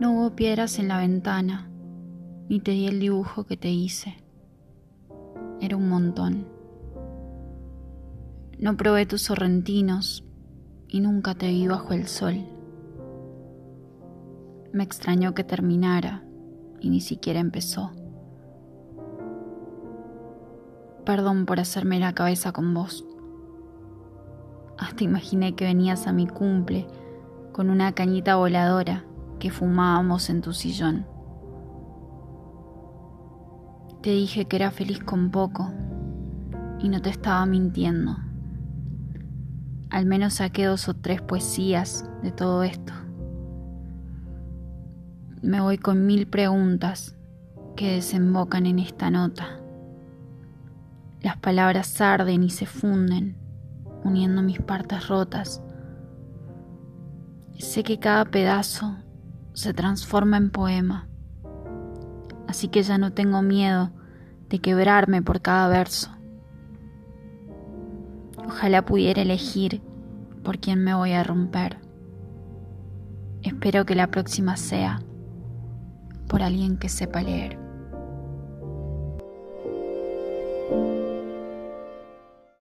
No hubo piedras en la ventana, ni te di el dibujo que te hice. Era un montón. No probé tus sorrentinos y nunca te vi bajo el sol. Me extrañó que terminara y ni siquiera empezó. Perdón por hacerme la cabeza con vos. Hasta imaginé que venías a mi cumple con una cañita voladora que fumábamos en tu sillón. Te dije que era feliz con poco y no te estaba mintiendo. Al menos saqué dos o tres poesías de todo esto. Me voy con mil preguntas que desembocan en esta nota. Las palabras arden y se funden, uniendo mis partes rotas. Sé que cada pedazo se transforma en poema. Así que ya no tengo miedo de quebrarme por cada verso. Ojalá pudiera elegir por quién me voy a romper. Espero que la próxima sea por alguien que sepa leer.